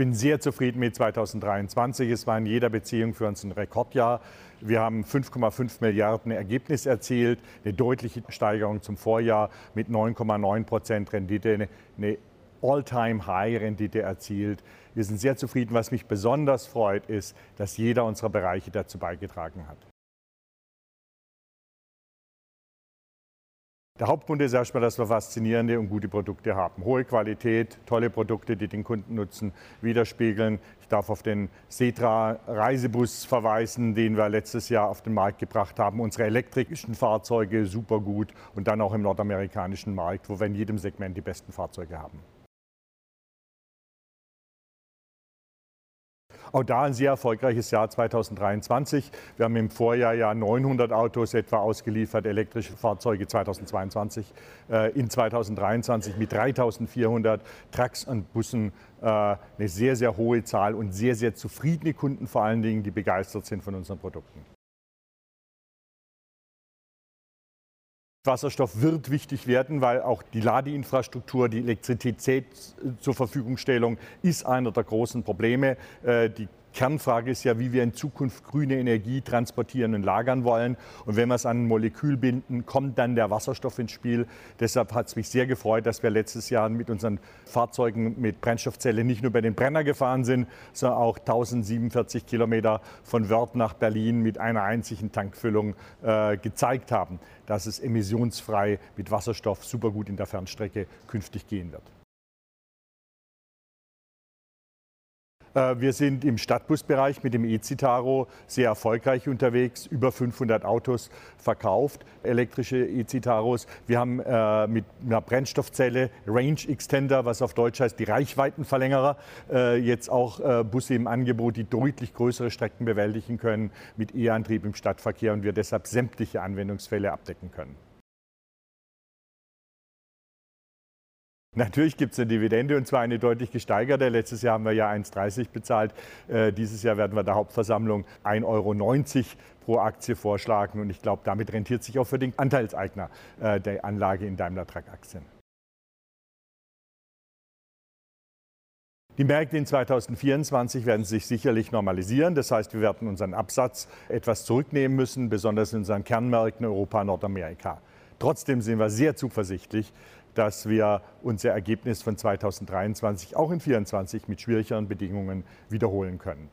bin sehr zufrieden mit 2023. Es war in jeder Beziehung für uns ein Rekordjahr. Wir haben 5,5 Milliarden Ergebnis erzielt, eine deutliche Steigerung zum Vorjahr mit 9,9 Prozent Rendite, eine All-Time-High-Rendite erzielt. Wir sind sehr zufrieden. Was mich besonders freut, ist, dass jeder unserer Bereiche dazu beigetragen hat. Der Hauptgrund ist erstmal, dass wir faszinierende und gute Produkte haben. Hohe Qualität, tolle Produkte, die den Kunden nutzen, widerspiegeln. Ich darf auf den Setra Reisebus verweisen, den wir letztes Jahr auf den Markt gebracht haben. Unsere elektrischen Fahrzeuge super gut und dann auch im nordamerikanischen Markt, wo wir in jedem Segment die besten Fahrzeuge haben. Auch da ein sehr erfolgreiches Jahr 2023. Wir haben im Vorjahr ja 900 Autos etwa ausgeliefert, elektrische Fahrzeuge 2022. Äh, in 2023 mit 3400 Trucks und Bussen äh, eine sehr, sehr hohe Zahl und sehr, sehr zufriedene Kunden vor allen Dingen, die begeistert sind von unseren Produkten. Wasserstoff wird wichtig werden, weil auch die Ladeinfrastruktur, die Elektrizität zur Verfügungstellung ist einer der großen Probleme. Äh, die Kernfrage ist ja, wie wir in Zukunft grüne Energie transportieren und lagern wollen. Und wenn wir es an ein Molekül binden, kommt dann der Wasserstoff ins Spiel. Deshalb hat es mich sehr gefreut, dass wir letztes Jahr mit unseren Fahrzeugen mit Brennstoffzelle nicht nur bei den Brenner gefahren sind, sondern auch 1047 Kilometer von Wörth nach Berlin mit einer einzigen Tankfüllung äh, gezeigt haben, dass es emissionsfrei mit Wasserstoff super gut in der Fernstrecke künftig gehen wird. Wir sind im Stadtbusbereich mit dem E-Citaro sehr erfolgreich unterwegs, über 500 Autos verkauft, elektrische E-Citaros. Wir haben äh, mit einer Brennstoffzelle Range Extender, was auf Deutsch heißt die Reichweitenverlängerer, äh, jetzt auch Busse im Angebot, die deutlich größere Strecken bewältigen können mit E-Antrieb im Stadtverkehr und wir deshalb sämtliche Anwendungsfälle abdecken können. Natürlich gibt es eine Dividende und zwar eine deutlich gesteigerte. Letztes Jahr haben wir ja 1,30 bezahlt. Äh, dieses Jahr werden wir der Hauptversammlung 1,90 Euro pro Aktie vorschlagen und ich glaube, damit rentiert sich auch für den Anteilseigner äh, der Anlage in Daimler Truck Aktien. Die Märkte in 2024 werden sich sicherlich normalisieren. Das heißt, wir werden unseren Absatz etwas zurücknehmen müssen, besonders in unseren Kernmärkten Europa, Nordamerika. Trotzdem sind wir sehr zuversichtlich, dass wir unser Ergebnis von 2023 auch in 2024 mit schwierigeren Bedingungen wiederholen können.